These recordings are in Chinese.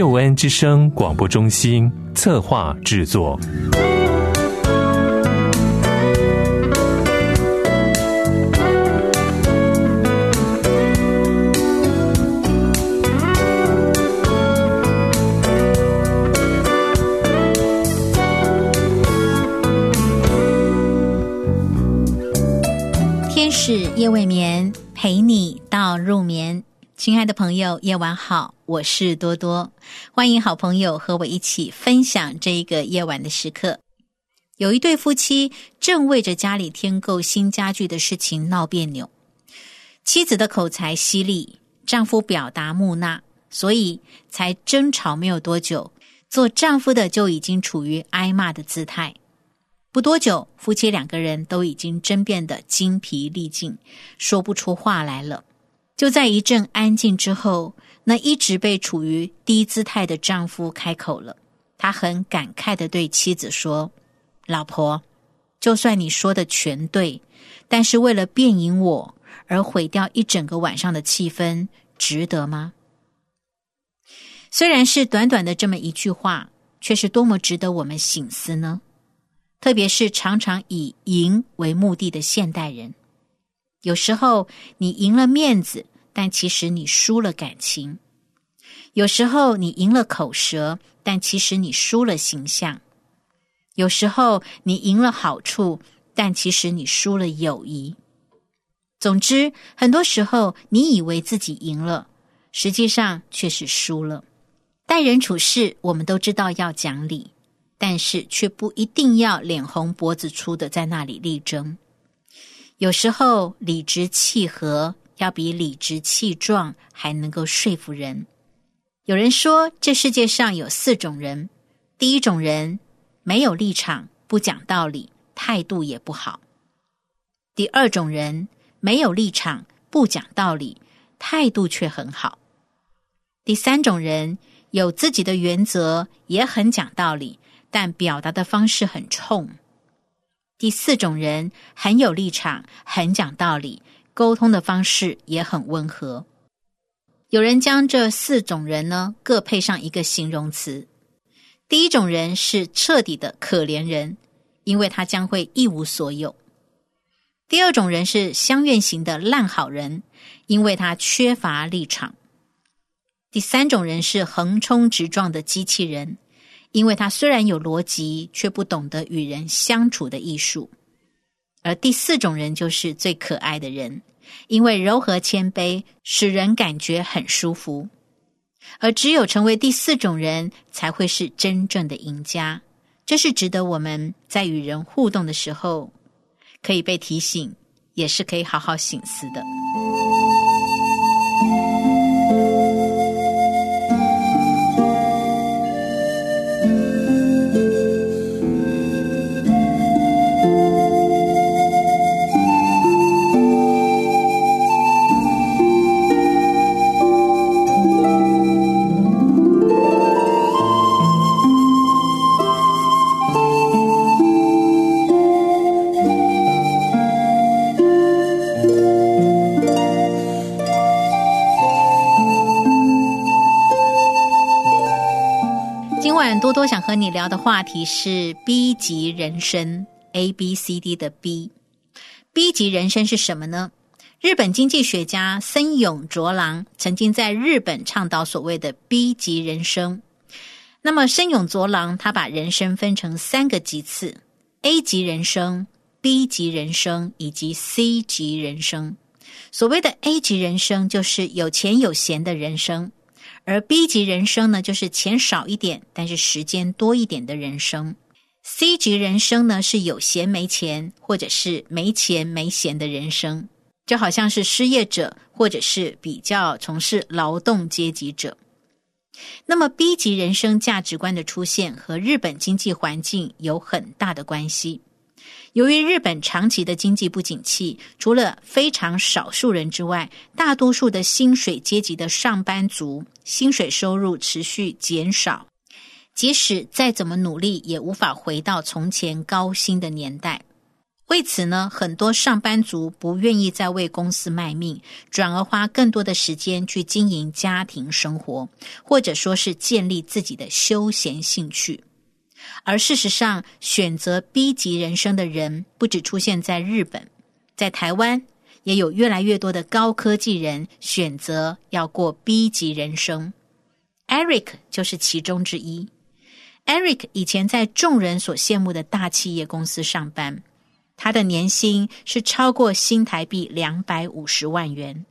救恩之声广播中心策划制作。天使夜未眠，陪你到入眠。亲爱的朋友，夜晚好，我是多多，欢迎好朋友和我一起分享这一个夜晚的时刻。有一对夫妻正为着家里添购新家具的事情闹别扭，妻子的口才犀利，丈夫表达木讷，所以才争吵没有多久，做丈夫的就已经处于挨骂的姿态。不多久，夫妻两个人都已经争辩得精疲力尽，说不出话来了。就在一阵安静之后，那一直被处于低姿态的丈夫开口了。他很感慨的对妻子说：“老婆，就算你说的全对，但是为了辩赢我而毁掉一整个晚上的气氛，值得吗？”虽然是短短的这么一句话，却是多么值得我们醒思呢？特别是常常以赢为目的的现代人，有时候你赢了面子。但其实你输了感情，有时候你赢了口舌，但其实你输了形象；有时候你赢了好处，但其实你输了友谊。总之，很多时候你以为自己赢了，实际上却是输了。待人处事，我们都知道要讲理，但是却不一定要脸红脖子粗的在那里力争。有时候理直气和。要比理直气壮还能够说服人。有人说，这世界上有四种人：第一种人没有立场，不讲道理，态度也不好；第二种人没有立场，不讲道理，态度却很好；第三种人有自己的原则，也很讲道理，但表达的方式很冲；第四种人很有立场，很讲道理。沟通的方式也很温和。有人将这四种人呢各配上一个形容词。第一种人是彻底的可怜人，因为他将会一无所有；第二种人是相愿型的烂好人，因为他缺乏立场；第三种人是横冲直撞的机器人，因为他虽然有逻辑，却不懂得与人相处的艺术。而第四种人就是最可爱的人，因为柔和谦卑，使人感觉很舒服。而只有成为第四种人，才会是真正的赢家。这是值得我们在与人互动的时候可以被提醒，也是可以好好醒思的。多多想和你聊的话题是 B 级人生，A B C D 的 B。B 级人生是什么呢？日本经济学家森永卓郎曾经在日本倡导所谓的 B 级人生。那么森永卓郎他把人生分成三个级次：A 级人生、B 级人生以及 C 级人生。所谓的 A 级人生就是有钱有闲的人生。而 B 级人生呢，就是钱少一点，但是时间多一点的人生。C 级人生呢，是有闲没钱，或者是没钱没闲的人生，就好像是失业者，或者是比较从事劳动阶级者。那么，B 级人生价值观的出现和日本经济环境有很大的关系。由于日本长期的经济不景气，除了非常少数人之外，大多数的薪水阶级的上班族薪水收入持续减少，即使再怎么努力，也无法回到从前高薪的年代。为此呢，很多上班族不愿意再为公司卖命，转而花更多的时间去经营家庭生活，或者说是建立自己的休闲兴趣。而事实上，选择 B 级人生的人不只出现在日本，在台湾也有越来越多的高科技人选择要过 B 级人生。Eric 就是其中之一。Eric 以前在众人所羡慕的大企业公司上班。他的年薪是超过新台币两百五十万元，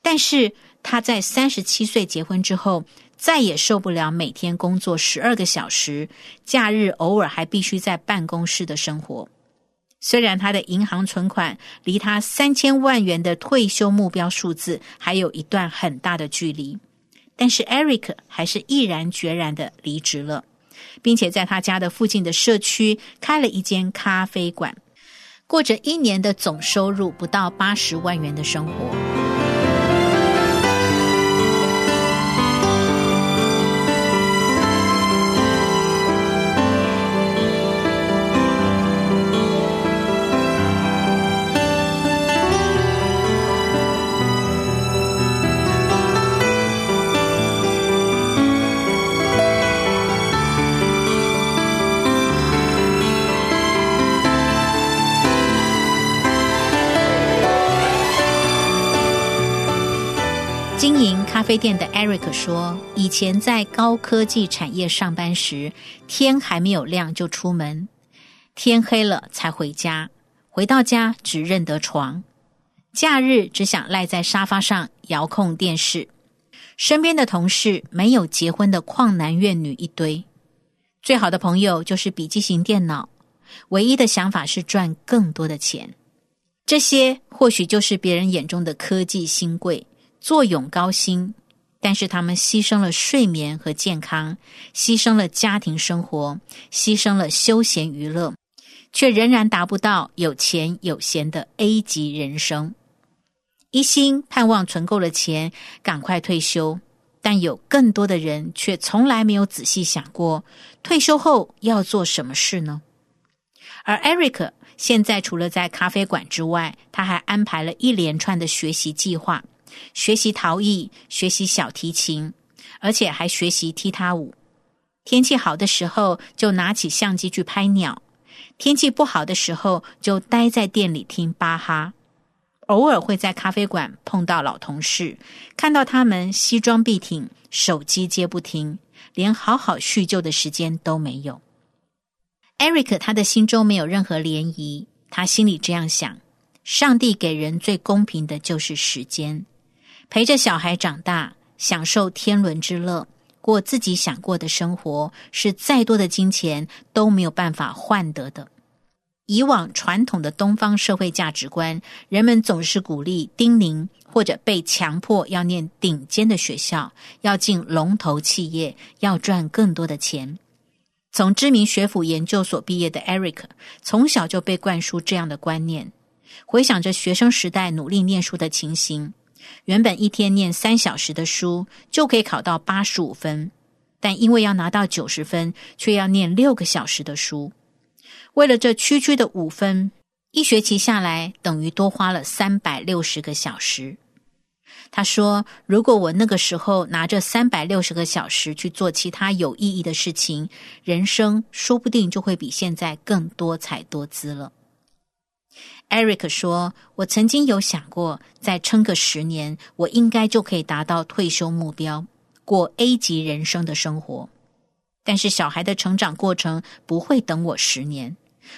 但是他在三十七岁结婚之后，再也受不了每天工作十二个小时，假日偶尔还必须在办公室的生活。虽然他的银行存款离他三千万元的退休目标数字还有一段很大的距离，但是 Eric 还是毅然决然的离职了，并且在他家的附近的社区开了一间咖啡馆。过着一年的总收入不到八十万元的生活。啡店的 Eric 说：“以前在高科技产业上班时，天还没有亮就出门，天黑了才回家。回到家只认得床，假日只想赖在沙发上遥控电视。身边的同事没有结婚的旷男怨女一堆，最好的朋友就是笔记型电脑，唯一的想法是赚更多的钱。这些或许就是别人眼中的科技新贵。”坐拥高薪，但是他们牺牲了睡眠和健康，牺牲了家庭生活，牺牲了休闲娱乐，却仍然达不到有钱有闲的 A 级人生。一心盼望存够了钱，赶快退休，但有更多的人却从来没有仔细想过，退休后要做什么事呢？而 Eric 现在除了在咖啡馆之外，他还安排了一连串的学习计划。学习陶艺，学习小提琴，而且还学习踢踏舞。天气好的时候，就拿起相机去拍鸟；天气不好的时候，就待在店里听巴哈。偶尔会在咖啡馆碰到老同事，看到他们西装笔挺，手机接不停，连好好叙旧的时间都没有。Eric 他的心中没有任何涟漪，他心里这样想：上帝给人最公平的就是时间。陪着小孩长大，享受天伦之乐，过自己想过的生活，是再多的金钱都没有办法换得的。以往传统的东方社会价值观，人们总是鼓励、叮咛或者被强迫要念顶尖的学校，要进龙头企业，要赚更多的钱。从知名学府研究所毕业的 Eric，从小就被灌输这样的观念。回想着学生时代努力念书的情形。原本一天念三小时的书就可以考到八十五分，但因为要拿到九十分，却要念六个小时的书。为了这区区的五分，一学期下来等于多花了三百六十个小时。他说：“如果我那个时候拿着三百六十个小时去做其他有意义的事情，人生说不定就会比现在更多彩多姿了。” Eric 说：“我曾经有想过，再撑个十年，我应该就可以达到退休目标，过 A 级人生的生活。但是小孩的成长过程不会等我十年，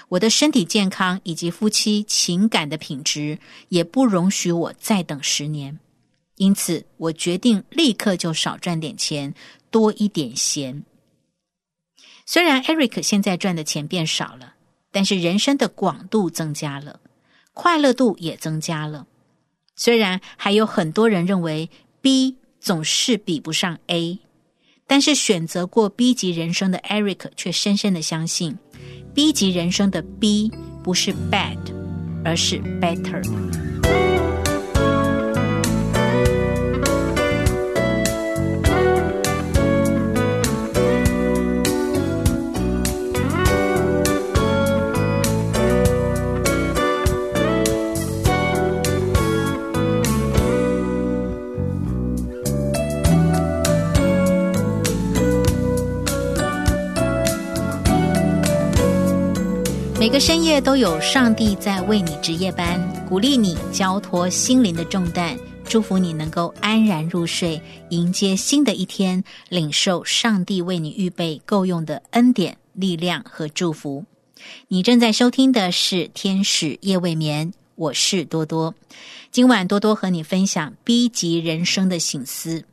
我的身体健康以及夫妻情感的品质也不容许我再等十年。因此，我决定立刻就少赚点钱，多一点闲。虽然 Eric 现在赚的钱变少了。”但是人生的广度增加了，快乐度也增加了。虽然还有很多人认为 B 总是比不上 A，但是选择过 B 级人生的 Eric 却深深的相信，B 级人生的 B 不是 bad，而是 better。夜都有上帝在为你值夜班，鼓励你交托心灵的重担，祝福你能够安然入睡，迎接新的一天，领受上帝为你预备够用的恩典、力量和祝福。你正在收听的是《天使夜未眠》，我是多多。今晚多多和你分享 B 级人生的醒思。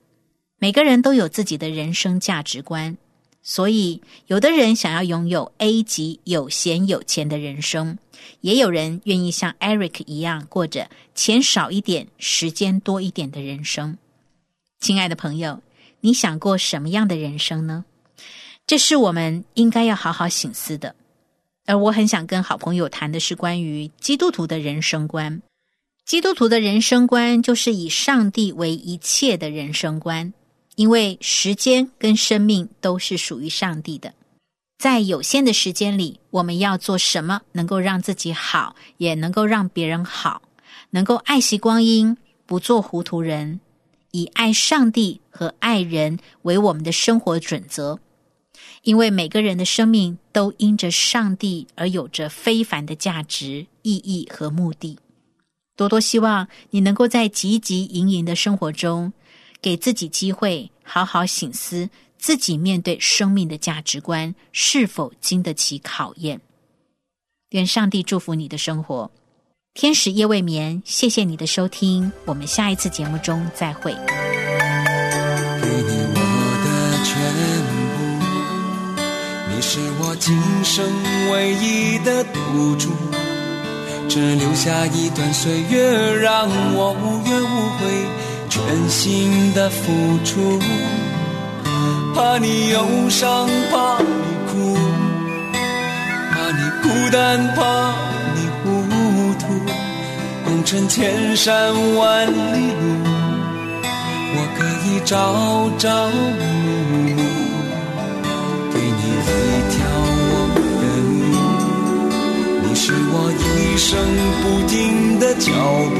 每个人都有自己的人生价值观。所以，有的人想要拥有 A 级有闲有钱的人生，也有人愿意像 Eric 一样过着钱少一点、时间多一点的人生。亲爱的朋友，你想过什么样的人生呢？这是我们应该要好好醒思的。而我很想跟好朋友谈的是关于基督徒的人生观。基督徒的人生观就是以上帝为一切的人生观。因为时间跟生命都是属于上帝的，在有限的时间里，我们要做什么能够让自己好，也能够让别人好，能够爱惜光阴，不做糊涂人，以爱上帝和爱人为我们的生活准则。因为每个人的生命都因着上帝而有着非凡的价值、意义和目的。多多希望你能够在汲汲营营的生活中。给自己机会，好好醒思自己面对生命的价值观是否经得起考验。愿上帝祝福你的生活。天使夜未眠，谢谢你的收听，我们下一次节目中再会。给你我的全部，你是我今生唯一的赌注，只留下一段岁月，让我无怨无悔。全心的付出，怕你忧伤，怕你哭，怕你孤单，怕你糊涂。红尘千山万里路，我可以朝朝暮暮，给你一条我的路。你是我一生不停的脚步。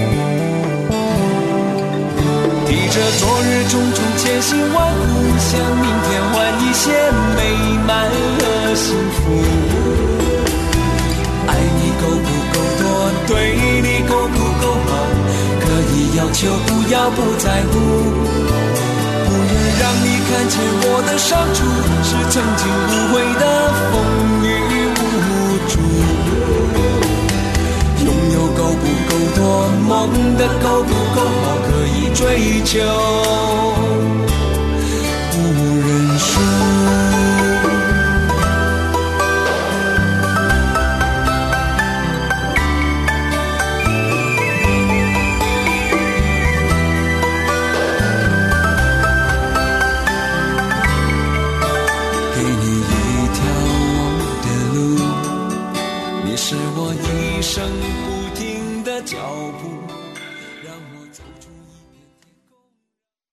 提着昨日种种千辛万苦，向明天换一些美满和幸福。爱你够不够多，对你够不够好，可以要求，不要不在乎。不愿让你看见我的伤处，是曾经无悔的风雨够多，梦的够不够好，可以。追求